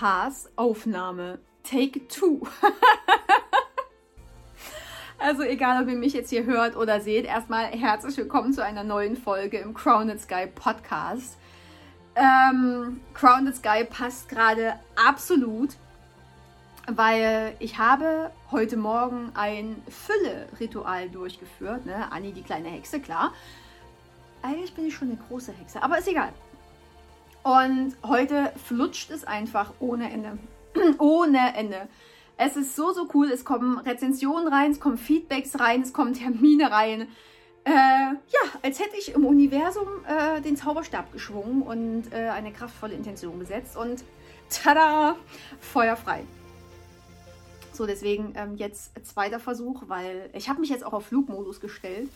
Ahas Aufnahme. Take two. also egal, ob ihr mich jetzt hier hört oder seht, erstmal herzlich willkommen zu einer neuen Folge im Crowned Sky Podcast. Ähm, Crowned Sky passt gerade absolut, weil ich habe heute Morgen ein Fülle-Ritual durchgeführt. Ne? Anni, die kleine Hexe, klar. Eigentlich bin ich schon eine große Hexe, aber ist egal. Und heute flutscht es einfach ohne Ende. ohne Ende. Es ist so, so cool. Es kommen Rezensionen rein, es kommen Feedbacks rein, es kommen Termine rein. Äh, ja, als hätte ich im Universum äh, den Zauberstab geschwungen und äh, eine kraftvolle Intention gesetzt. Und tada, feuerfrei. So, deswegen ähm, jetzt zweiter Versuch, weil ich habe mich jetzt auch auf Flugmodus gestellt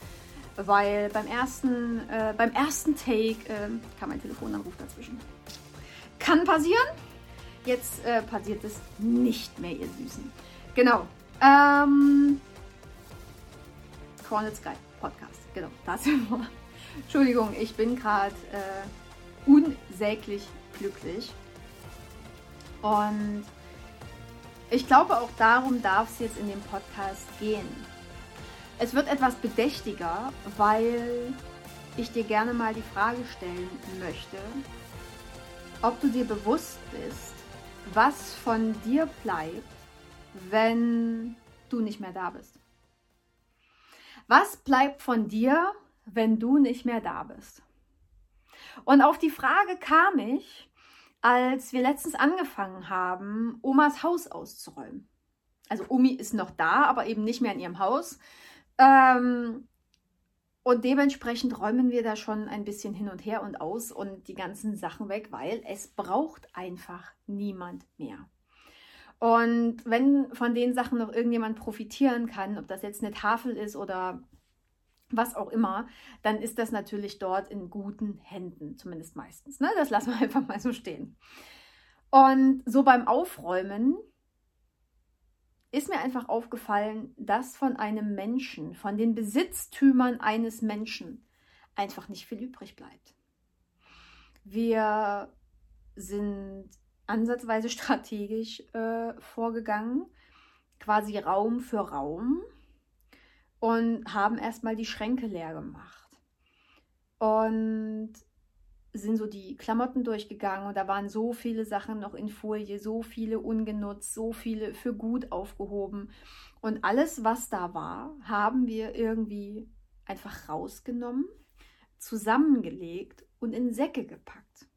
weil beim ersten, äh, beim ersten Take äh, kam ein Telefonanruf dazwischen. Kann passieren. Jetzt äh, passiert es nicht mehr, ihr Süßen. Genau. Ähm, Cornet Sky Podcast. Genau, da sind wir. Entschuldigung, ich bin gerade äh, unsäglich glücklich. Und ich glaube, auch darum darf es jetzt in dem Podcast gehen es wird etwas bedächtiger, weil ich dir gerne mal die Frage stellen möchte, ob du dir bewusst bist, was von dir bleibt, wenn du nicht mehr da bist. Was bleibt von dir, wenn du nicht mehr da bist? Und auf die Frage kam ich, als wir letztens angefangen haben, Omas Haus auszuräumen. Also Omi ist noch da, aber eben nicht mehr in ihrem Haus, ähm, und dementsprechend räumen wir da schon ein bisschen hin und her und aus und die ganzen Sachen weg, weil es braucht einfach niemand mehr. Und wenn von den Sachen noch irgendjemand profitieren kann, ob das jetzt eine Tafel ist oder was auch immer, dann ist das natürlich dort in guten Händen, zumindest meistens. Ne? Das lassen wir einfach mal so stehen. Und so beim Aufräumen ist mir einfach aufgefallen, dass von einem Menschen, von den Besitztümern eines Menschen einfach nicht viel übrig bleibt. Wir sind ansatzweise strategisch äh, vorgegangen, quasi Raum für Raum und haben erstmal die Schränke leer gemacht. Und sind so die Klamotten durchgegangen und da waren so viele Sachen noch in Folie, so viele ungenutzt, so viele für gut aufgehoben. Und alles, was da war, haben wir irgendwie einfach rausgenommen, zusammengelegt und in Säcke gepackt,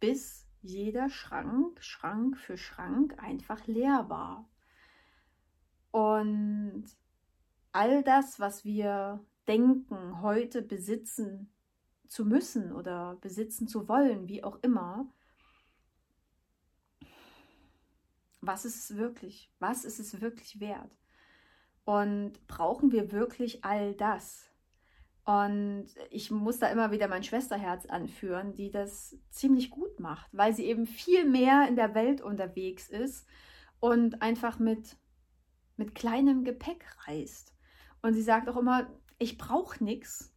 bis jeder Schrank, Schrank für Schrank einfach leer war. Und all das, was wir denken, heute besitzen zu müssen oder besitzen zu wollen, wie auch immer. Was ist es wirklich? Was ist es wirklich wert? Und brauchen wir wirklich all das? Und ich muss da immer wieder mein Schwesterherz anführen, die das ziemlich gut macht, weil sie eben viel mehr in der Welt unterwegs ist und einfach mit, mit kleinem Gepäck reist. Und sie sagt auch immer, ich brauche nichts,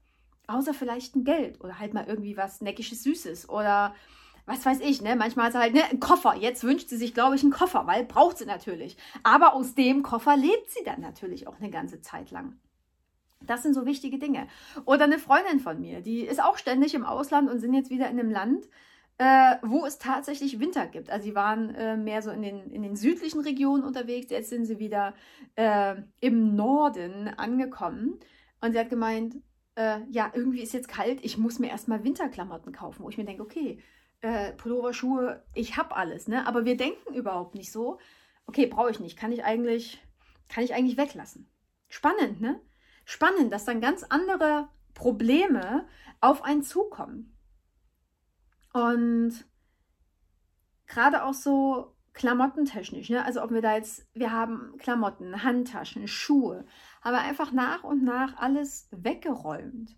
Außer vielleicht ein Geld oder halt mal irgendwie was Neckisches, Süßes oder was weiß ich, ne? Manchmal ist halt ne, ein Koffer. Jetzt wünscht sie sich, glaube ich, einen Koffer, weil braucht sie natürlich. Aber aus dem Koffer lebt sie dann natürlich auch eine ganze Zeit lang. Das sind so wichtige Dinge. Oder eine Freundin von mir, die ist auch ständig im Ausland und sind jetzt wieder in einem Land, äh, wo es tatsächlich Winter gibt. Also sie waren äh, mehr so in den, in den südlichen Regionen unterwegs. Jetzt sind sie wieder äh, im Norden angekommen. Und sie hat gemeint, äh, ja, irgendwie ist jetzt kalt, ich muss mir erstmal Winterklamotten kaufen, wo ich mir denke, okay, äh, Pullover, Schuhe, ich habe alles, ne? Aber wir denken überhaupt nicht so, okay, brauche ich nicht, kann ich eigentlich, kann ich eigentlich weglassen. Spannend, ne? Spannend, dass dann ganz andere Probleme auf einen zukommen. Und gerade auch so klamottentechnisch, ne? also ob wir da jetzt, wir haben Klamotten, Handtaschen, Schuhe, haben wir einfach nach und nach alles weggeräumt.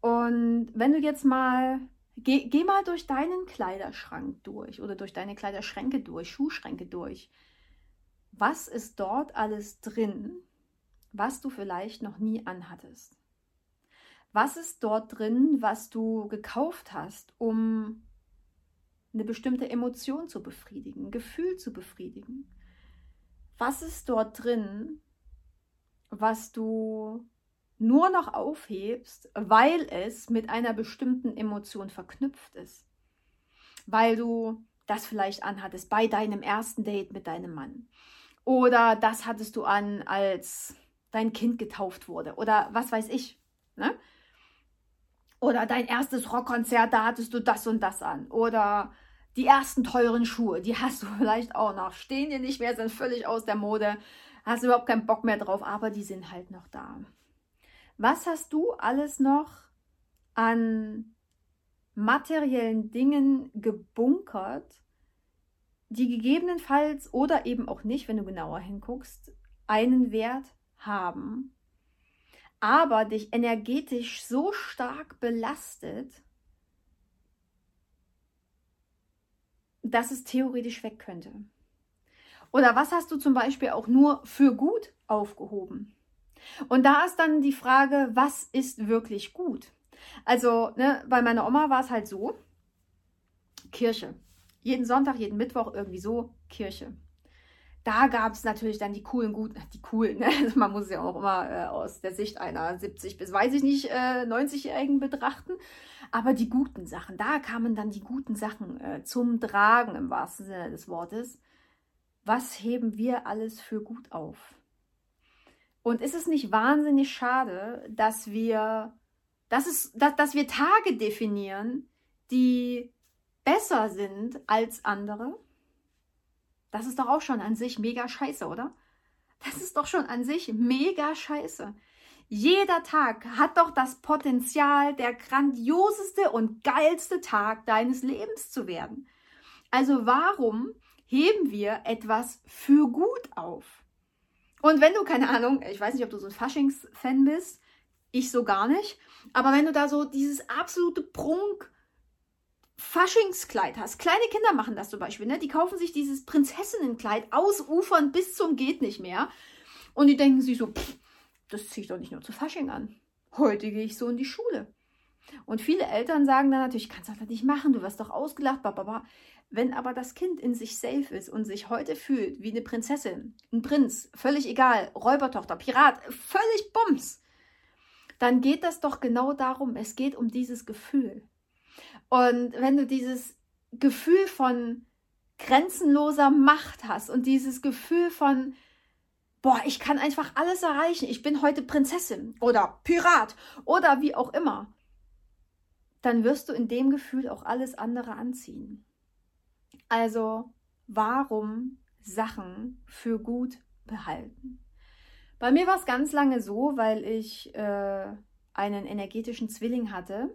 Und wenn du jetzt mal, geh, geh mal durch deinen Kleiderschrank durch oder durch deine Kleiderschränke durch, Schuhschränke durch. Was ist dort alles drin, was du vielleicht noch nie anhattest? Was ist dort drin, was du gekauft hast, um eine bestimmte Emotion zu befriedigen, ein Gefühl zu befriedigen. Was ist dort drin, was du nur noch aufhebst, weil es mit einer bestimmten Emotion verknüpft ist? Weil du das vielleicht anhattest bei deinem ersten Date mit deinem Mann. Oder das hattest du an, als dein Kind getauft wurde. Oder was weiß ich. Ne? Oder dein erstes Rockkonzert, da hattest du das und das an. Oder die ersten teuren Schuhe, die hast du vielleicht auch noch. Stehen dir nicht mehr, sind völlig aus der Mode. Hast überhaupt keinen Bock mehr drauf, aber die sind halt noch da. Was hast du alles noch an materiellen Dingen gebunkert, die gegebenenfalls oder eben auch nicht, wenn du genauer hinguckst, einen Wert haben, aber dich energetisch so stark belastet, dass es theoretisch weg könnte. Oder was hast du zum Beispiel auch nur für gut aufgehoben? Und da ist dann die Frage, was ist wirklich gut? Also, ne, bei meiner Oma war es halt so, Kirche. Jeden Sonntag, jeden Mittwoch irgendwie so, Kirche. Da gab es natürlich dann die coolen, guten, die coolen, ne? also man muss ja auch immer äh, aus der Sicht einer 70 bis, weiß ich nicht, äh, 90-Jährigen betrachten. Aber die guten Sachen, da kamen dann die guten Sachen äh, zum Tragen im wahrsten Sinne des Wortes. Was heben wir alles für gut auf? Und ist es nicht wahnsinnig schade, dass wir, dass es, dass, dass wir Tage definieren, die besser sind als andere? Das ist doch auch schon an sich mega scheiße, oder? Das ist doch schon an sich mega scheiße. Jeder Tag hat doch das Potenzial, der grandioseste und geilste Tag deines Lebens zu werden. Also warum heben wir etwas für gut auf? Und wenn du, keine Ahnung, ich weiß nicht, ob du so ein Faschings-Fan bist, ich so gar nicht, aber wenn du da so dieses absolute Prunk, Faschingskleid hast. Kleine Kinder machen das zum Beispiel. Ne? Die kaufen sich dieses Prinzessinnenkleid ausufern bis zum geht nicht mehr. Und die denken sich so, pff, das ziehe ich doch nicht nur zu Fasching an. Heute gehe ich so in die Schule. Und viele Eltern sagen dann natürlich, kannst du das nicht machen, du wirst doch ausgelacht, bababa. Wenn aber das Kind in sich safe ist und sich heute fühlt wie eine Prinzessin, ein Prinz, völlig egal, Räubertochter, Pirat, völlig Bums, dann geht das doch genau darum. Es geht um dieses Gefühl. Und wenn du dieses Gefühl von grenzenloser Macht hast und dieses Gefühl von, boah, ich kann einfach alles erreichen, ich bin heute Prinzessin oder Pirat oder wie auch immer, dann wirst du in dem Gefühl auch alles andere anziehen. Also, warum Sachen für gut behalten? Bei mir war es ganz lange so, weil ich äh, einen energetischen Zwilling hatte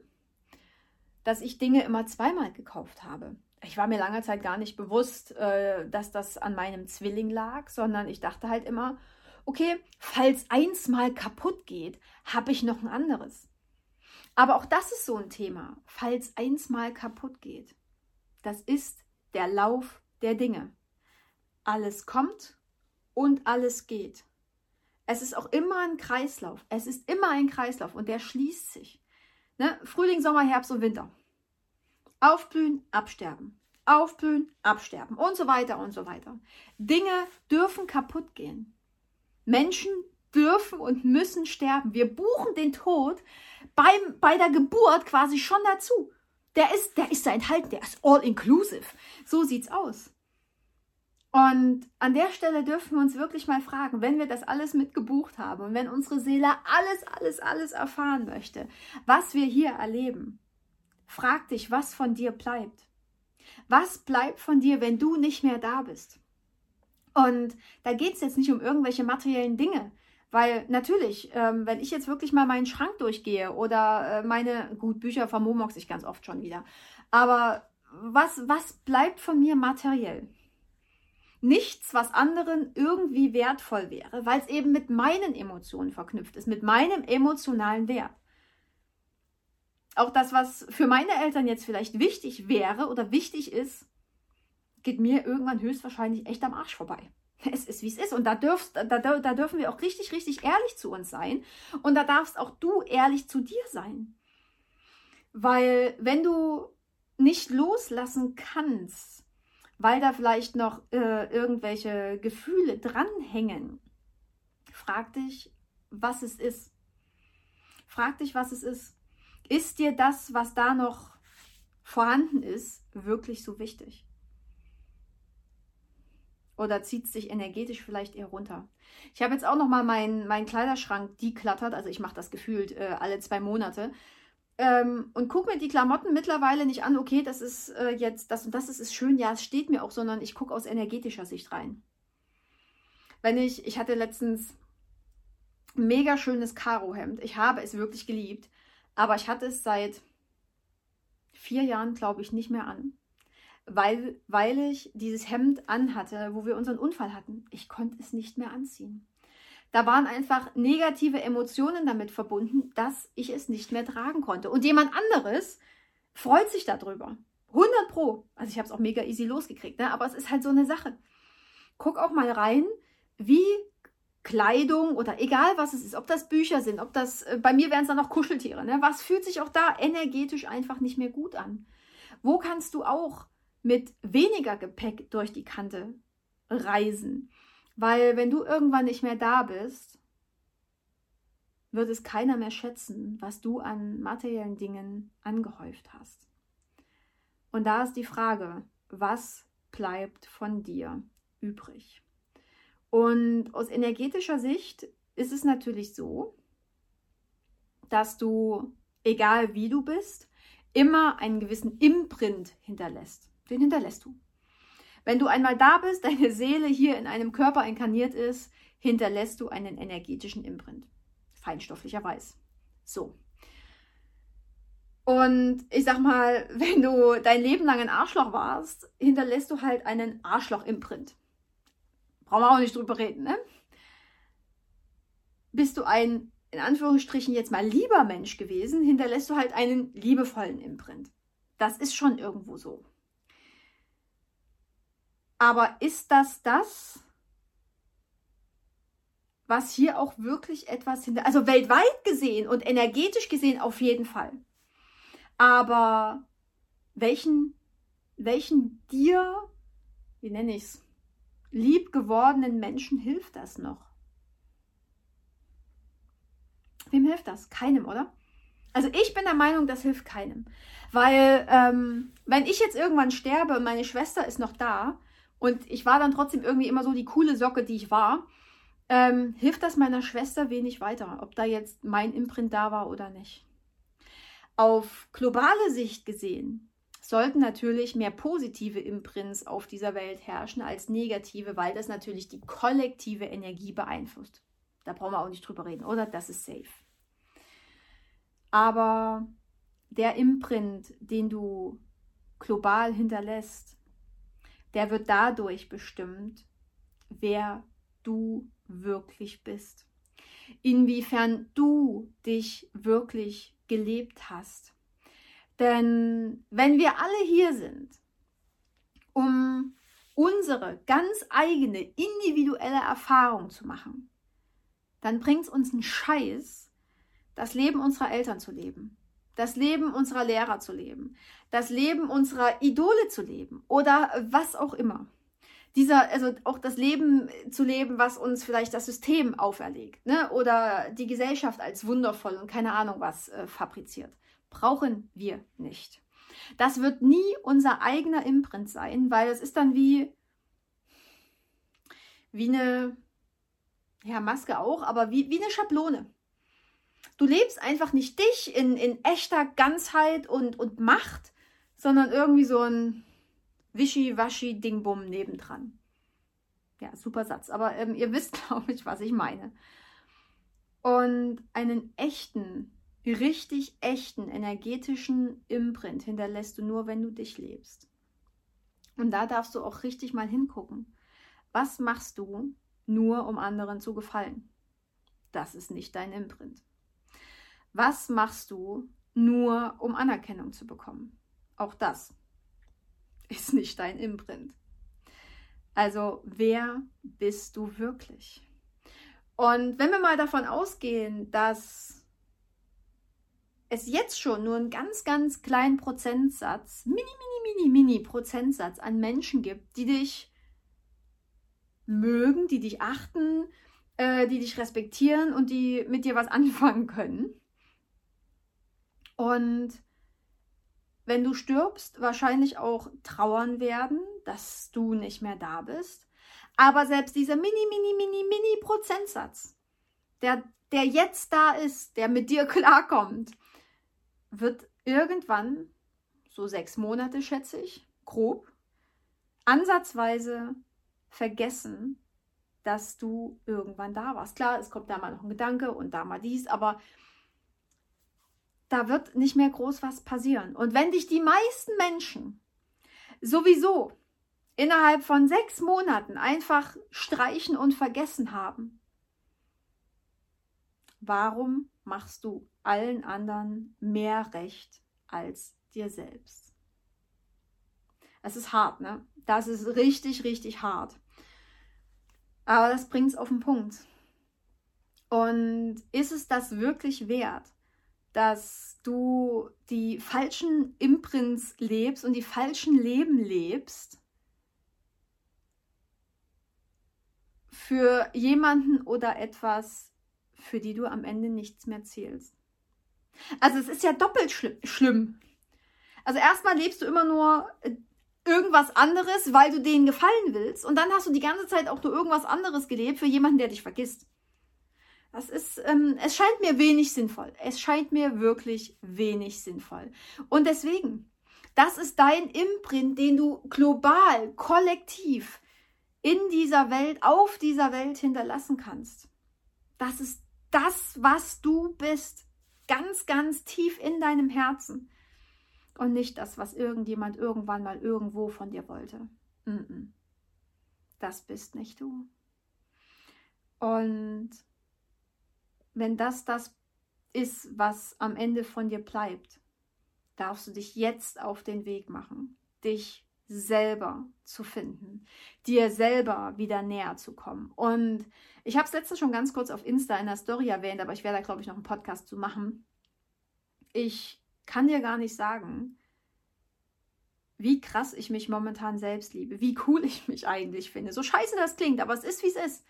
dass ich Dinge immer zweimal gekauft habe. Ich war mir lange Zeit gar nicht bewusst, äh, dass das an meinem Zwilling lag, sondern ich dachte halt immer, okay, falls eins mal kaputt geht, habe ich noch ein anderes. Aber auch das ist so ein Thema, falls eins mal kaputt geht. Das ist der Lauf der Dinge. Alles kommt und alles geht. Es ist auch immer ein Kreislauf. Es ist immer ein Kreislauf und der schließt sich. Ne? Frühling, Sommer, Herbst und Winter. Aufblühen, absterben. Aufblühen, absterben und so weiter und so weiter. Dinge dürfen kaputt gehen. Menschen dürfen und müssen sterben. Wir buchen den Tod beim, bei der Geburt quasi schon dazu. Der ist, der ist da enthalten, der ist all inclusive. So sieht's aus. Und an der Stelle dürfen wir uns wirklich mal fragen, wenn wir das alles mitgebucht haben und wenn unsere Seele alles, alles, alles erfahren möchte, was wir hier erleben, frag dich, was von dir bleibt. Was bleibt von dir, wenn du nicht mehr da bist? Und da geht es jetzt nicht um irgendwelche materiellen Dinge, weil natürlich, ähm, wenn ich jetzt wirklich mal meinen Schrank durchgehe oder äh, meine, gut, Bücher vermomox ich ganz oft schon wieder, aber was, was bleibt von mir materiell? nichts, was anderen irgendwie wertvoll wäre, weil es eben mit meinen Emotionen verknüpft ist, mit meinem emotionalen Wert. Auch das, was für meine Eltern jetzt vielleicht wichtig wäre oder wichtig ist, geht mir irgendwann höchstwahrscheinlich echt am Arsch vorbei. Es ist, wie es ist. Und da, dürfst, da, da dürfen wir auch richtig, richtig ehrlich zu uns sein. Und da darfst auch du ehrlich zu dir sein. Weil wenn du nicht loslassen kannst, weil da vielleicht noch äh, irgendwelche Gefühle dranhängen, frag dich, was es ist. Frag dich, was es ist. Ist dir das, was da noch vorhanden ist, wirklich so wichtig? Oder zieht es sich energetisch vielleicht eher runter? Ich habe jetzt auch noch mal meinen mein Kleiderschrank deklattert, also ich mache das gefühlt äh, alle zwei Monate. Ähm, und gucke mir die Klamotten mittlerweile nicht an, okay, das ist äh, jetzt das und das ist, ist schön, ja, es steht mir auch, sondern ich gucke aus energetischer Sicht rein. Wenn ich, ich hatte letztens ein mega schönes Karohemd. Ich habe es wirklich geliebt, aber ich hatte es seit vier Jahren, glaube ich, nicht mehr an weil, weil ich dieses Hemd anhatte, wo wir unseren Unfall hatten. Ich konnte es nicht mehr anziehen. Da waren einfach negative Emotionen damit verbunden, dass ich es nicht mehr tragen konnte. Und jemand anderes freut sich darüber. 100 Pro. Also ich habe es auch mega easy losgekriegt, ne? aber es ist halt so eine Sache. Guck auch mal rein, wie Kleidung oder egal was es ist, ob das Bücher sind, ob das, äh, bei mir wären es dann noch Kuscheltiere, ne? was fühlt sich auch da energetisch einfach nicht mehr gut an? Wo kannst du auch mit weniger Gepäck durch die Kante reisen. Weil wenn du irgendwann nicht mehr da bist, wird es keiner mehr schätzen, was du an materiellen Dingen angehäuft hast. Und da ist die Frage, was bleibt von dir übrig? Und aus energetischer Sicht ist es natürlich so, dass du, egal wie du bist, immer einen gewissen Imprint hinterlässt den hinterlässt du. Wenn du einmal da bist, deine Seele hier in einem Körper inkarniert ist, hinterlässt du einen energetischen Imprint. Feinstofflicherweise. So. Und ich sag mal, wenn du dein Leben lang ein Arschloch warst, hinterlässt du halt einen Arschloch-Imprint. Brauchen wir auch nicht drüber reden, ne? Bist du ein, in Anführungsstrichen, jetzt mal lieber Mensch gewesen, hinterlässt du halt einen liebevollen Imprint. Das ist schon irgendwo so. Aber ist das das, was hier auch wirklich etwas hinter, also weltweit gesehen und energetisch gesehen auf jeden Fall. Aber welchen, welchen dir, wie nenne ich es, lieb gewordenen Menschen hilft das noch? Wem hilft das? Keinem, oder? Also ich bin der Meinung, das hilft keinem. Weil ähm, wenn ich jetzt irgendwann sterbe und meine Schwester ist noch da, und ich war dann trotzdem irgendwie immer so die coole Socke, die ich war. Ähm, hilft das meiner Schwester wenig weiter, ob da jetzt mein Imprint da war oder nicht. Auf globale Sicht gesehen sollten natürlich mehr positive Imprints auf dieser Welt herrschen als negative, weil das natürlich die kollektive Energie beeinflusst. Da brauchen wir auch nicht drüber reden, oder? Das ist safe. Aber der Imprint, den du global hinterlässt, der wird dadurch bestimmt, wer du wirklich bist. Inwiefern du dich wirklich gelebt hast. Denn wenn wir alle hier sind, um unsere ganz eigene individuelle Erfahrung zu machen, dann bringt es uns einen Scheiß, das Leben unserer Eltern zu leben das Leben unserer Lehrer zu leben, das Leben unserer Idole zu leben oder was auch immer. Dieser, also auch das Leben zu leben, was uns vielleicht das System auferlegt, ne? oder die Gesellschaft als wundervoll und keine Ahnung was äh, fabriziert. Brauchen wir nicht. Das wird nie unser eigener Imprint sein, weil es ist dann wie, wie eine, ja, Maske auch, aber wie, wie eine Schablone du lebst einfach nicht dich in, in echter Ganzheit und, und Macht, sondern irgendwie so ein Wischi-Waschi-Dingbum nebendran. Ja, super Satz. Aber ähm, ihr wisst, glaube ich, was ich meine. Und einen echten, richtig echten, energetischen Imprint hinterlässt du nur, wenn du dich lebst. Und da darfst du auch richtig mal hingucken. Was machst du nur, um anderen zu gefallen? Das ist nicht dein Imprint. Was machst du nur, um Anerkennung zu bekommen? Auch das ist nicht dein Imprint. Also, wer bist du wirklich? Und wenn wir mal davon ausgehen, dass es jetzt schon nur einen ganz, ganz kleinen Prozentsatz, mini, mini, mini, mini Prozentsatz an Menschen gibt, die dich mögen, die dich achten, äh, die dich respektieren und die mit dir was anfangen können. Und wenn du stirbst, wahrscheinlich auch trauern werden, dass du nicht mehr da bist. Aber selbst dieser mini, mini, mini, mini Prozentsatz, der, der jetzt da ist, der mit dir klarkommt, wird irgendwann, so sechs Monate schätze ich, grob, ansatzweise vergessen, dass du irgendwann da warst. Klar, es kommt da mal noch ein Gedanke und da mal dies, aber da wird nicht mehr groß was passieren. Und wenn dich die meisten Menschen sowieso innerhalb von sechs Monaten einfach streichen und vergessen haben, warum machst du allen anderen mehr Recht als dir selbst? Es ist hart, ne? Das ist richtig, richtig hart. Aber das bringt es auf den Punkt. Und ist es das wirklich wert, dass du die falschen Imprints lebst und die falschen Leben lebst für jemanden oder etwas, für die du am Ende nichts mehr zählst. Also es ist ja doppelt schlimm. Also erstmal lebst du immer nur äh, irgendwas anderes, weil du denen gefallen willst. Und dann hast du die ganze Zeit auch nur irgendwas anderes gelebt für jemanden, der dich vergisst. Das ist, ähm, es scheint mir wenig sinnvoll. Es scheint mir wirklich wenig sinnvoll. Und deswegen, das ist dein Imprint, den du global, kollektiv in dieser Welt, auf dieser Welt hinterlassen kannst. Das ist das, was du bist. Ganz, ganz tief in deinem Herzen. Und nicht das, was irgendjemand irgendwann mal irgendwo von dir wollte. Das bist nicht du. Und wenn das das ist, was am Ende von dir bleibt, darfst du dich jetzt auf den Weg machen, dich selber zu finden, dir selber wieder näher zu kommen. Und ich habe es letztens schon ganz kurz auf Insta in der Story erwähnt, aber ich werde da, glaube ich, noch einen Podcast zu machen. Ich kann dir gar nicht sagen, wie krass ich mich momentan selbst liebe, wie cool ich mich eigentlich finde. So scheiße das klingt, aber es ist, wie es ist.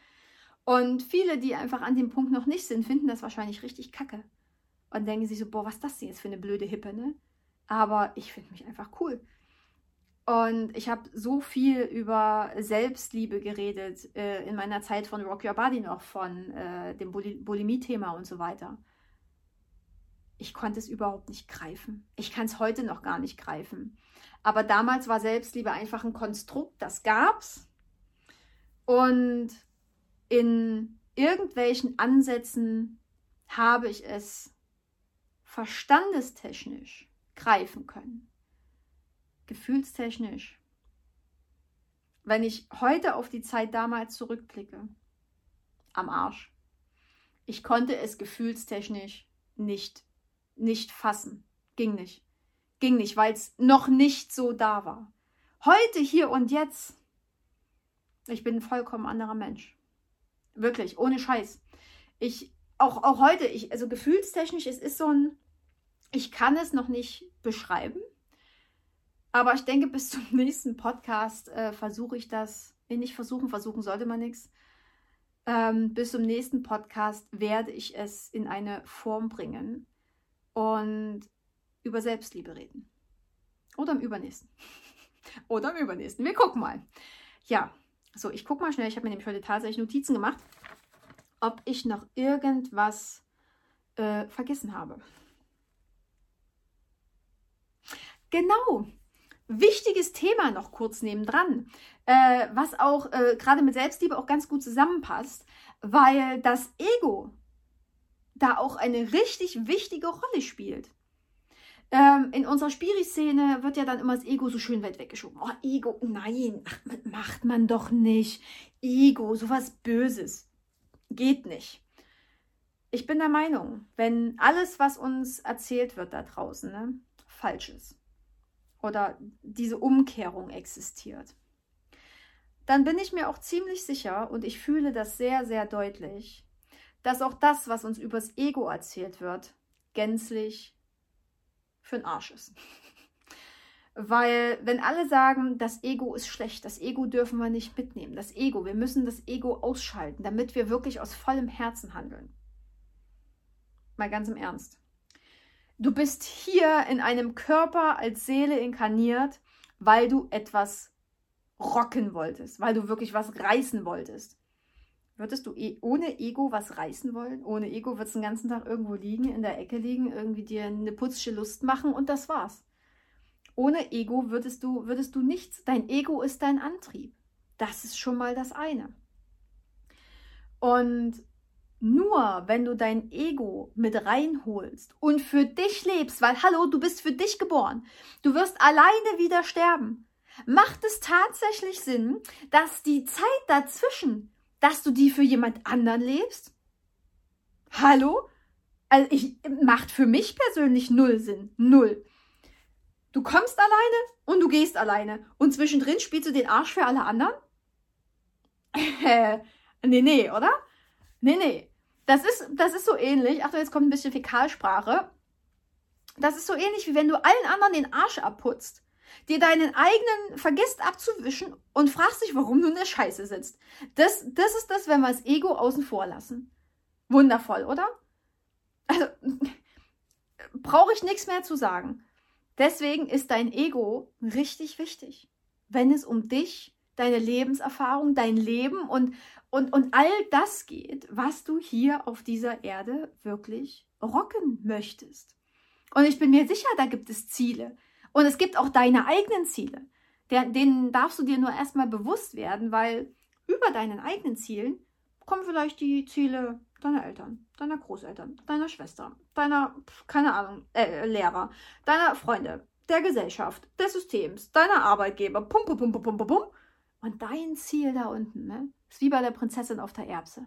Und viele, die einfach an dem Punkt noch nicht sind, finden das wahrscheinlich richtig kacke. Und denken sich so, boah, was ist das denn jetzt für eine blöde Hippe, ne? Aber ich finde mich einfach cool. Und ich habe so viel über Selbstliebe geredet äh, in meiner Zeit von Rock Your Body noch, von äh, dem Bulimie-Thema und so weiter. Ich konnte es überhaupt nicht greifen. Ich kann es heute noch gar nicht greifen. Aber damals war Selbstliebe einfach ein Konstrukt, das gab's. Und in irgendwelchen Ansätzen habe ich es verstandestechnisch greifen können. Gefühlstechnisch. Wenn ich heute auf die Zeit damals zurückblicke, am Arsch. Ich konnte es gefühlstechnisch nicht, nicht fassen. Ging nicht. Ging nicht, weil es noch nicht so da war. Heute, hier und jetzt, ich bin ein vollkommen anderer Mensch. Wirklich, ohne Scheiß. Ich, auch, auch heute, ich, also gefühlstechnisch, es ist so ein, ich kann es noch nicht beschreiben, aber ich denke, bis zum nächsten Podcast äh, versuche ich das, nee, nicht versuchen, versuchen sollte man nichts. Ähm, bis zum nächsten Podcast werde ich es in eine Form bringen und über Selbstliebe reden. Oder im übernächsten. Oder im übernächsten. Wir gucken mal. Ja, so, ich gucke mal schnell. Ich habe mir nämlich heute tatsächlich Notizen gemacht, ob ich noch irgendwas äh, vergessen habe. Genau. Wichtiges Thema noch kurz nebendran, äh, was auch äh, gerade mit Selbstliebe auch ganz gut zusammenpasst, weil das Ego da auch eine richtig wichtige Rolle spielt. Ähm, in unserer Spiri-Szene wird ja dann immer das Ego so schön weit weggeschoben. Oh, Ego, nein, ach, macht man doch nicht. Ego, sowas Böses. Geht nicht. Ich bin der Meinung, wenn alles, was uns erzählt wird da draußen, ne, falsch ist oder diese Umkehrung existiert, dann bin ich mir auch ziemlich sicher und ich fühle das sehr, sehr deutlich, dass auch das, was uns übers Ego erzählt wird, gänzlich für den Arsch ist. Weil wenn alle sagen, das Ego ist schlecht, das Ego dürfen wir nicht mitnehmen, das Ego, wir müssen das Ego ausschalten, damit wir wirklich aus vollem Herzen handeln. Mal ganz im Ernst. Du bist hier in einem Körper als Seele inkarniert, weil du etwas rocken wolltest, weil du wirklich was reißen wolltest. Würdest du eh ohne Ego was reißen wollen? Ohne Ego würdest du den ganzen Tag irgendwo liegen, in der Ecke liegen, irgendwie dir eine putzische Lust machen und das war's. Ohne Ego würdest du, würdest du nichts. Dein Ego ist dein Antrieb. Das ist schon mal das eine. Und nur wenn du dein Ego mit reinholst und für dich lebst, weil hallo, du bist für dich geboren, du wirst alleine wieder sterben, macht es tatsächlich Sinn, dass die Zeit dazwischen, dass du die für jemand anderen lebst? Hallo? Also ich macht für mich persönlich null Sinn, null. Du kommst alleine und du gehst alleine. Und zwischendrin spielst du den Arsch für alle anderen? Nee, nee, oder? Nee, nee. Das ist, das ist so ähnlich. Achtung, jetzt kommt ein bisschen Fäkalsprache. Das ist so ähnlich, wie wenn du allen anderen den Arsch abputzt, dir deinen eigenen vergisst abzuwischen und fragst dich, warum du in der Scheiße sitzt. Das, das ist das, wenn wir das Ego außen vor lassen. Wundervoll, oder? Also, brauche ich nichts mehr zu sagen. Deswegen ist dein Ego richtig wichtig, wenn es um dich, deine Lebenserfahrung, dein Leben und, und, und all das geht, was du hier auf dieser Erde wirklich rocken möchtest. Und ich bin mir sicher, da gibt es Ziele. Und es gibt auch deine eigenen Ziele. denen darfst du dir nur erstmal bewusst werden, weil über deinen eigenen Zielen kommen vielleicht die Ziele deiner Eltern, deiner Großeltern, deiner Schwester, deiner, keine Ahnung, äh, Lehrer, deiner Freunde, der Gesellschaft, des Systems, deiner Arbeitgeber, pum, pum, pum, pum, pum, pum. Und dein Ziel da unten, ne, ist wie bei der Prinzessin auf der Erbse.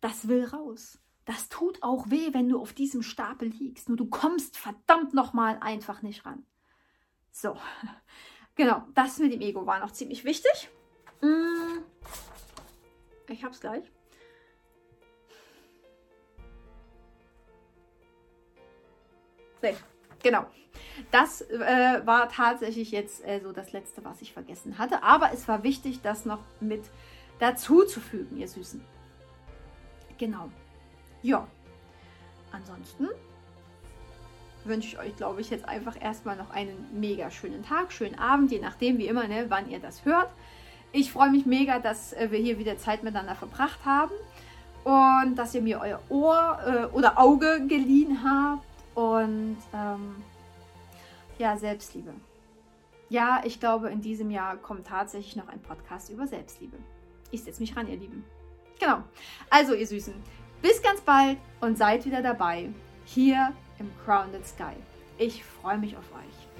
Das will raus. Das tut auch weh, wenn du auf diesem Stapel liegst. Nur du kommst verdammt nochmal einfach nicht ran. So, genau, das mit dem Ego war noch ziemlich wichtig. Mm. Ich hab's gleich. Nee, genau. Das äh, war tatsächlich jetzt äh, so das Letzte, was ich vergessen hatte. Aber es war wichtig, das noch mit dazu zu fügen, ihr Süßen. Genau. Ja. Ansonsten wünsche ich euch, glaube ich, jetzt einfach erstmal noch einen mega schönen Tag, schönen Abend, je nachdem, wie immer, ne, wann ihr das hört. Ich freue mich mega, dass äh, wir hier wieder Zeit miteinander verbracht haben und dass ihr mir euer Ohr äh, oder Auge geliehen habt und ähm, ja, Selbstliebe. Ja, ich glaube, in diesem Jahr kommt tatsächlich noch ein Podcast über Selbstliebe. Ich setze mich ran, ihr Lieben. Genau. Also, ihr Süßen, bis ganz bald und seid wieder dabei hier im Crowned Sky. Ich freue mich auf euch.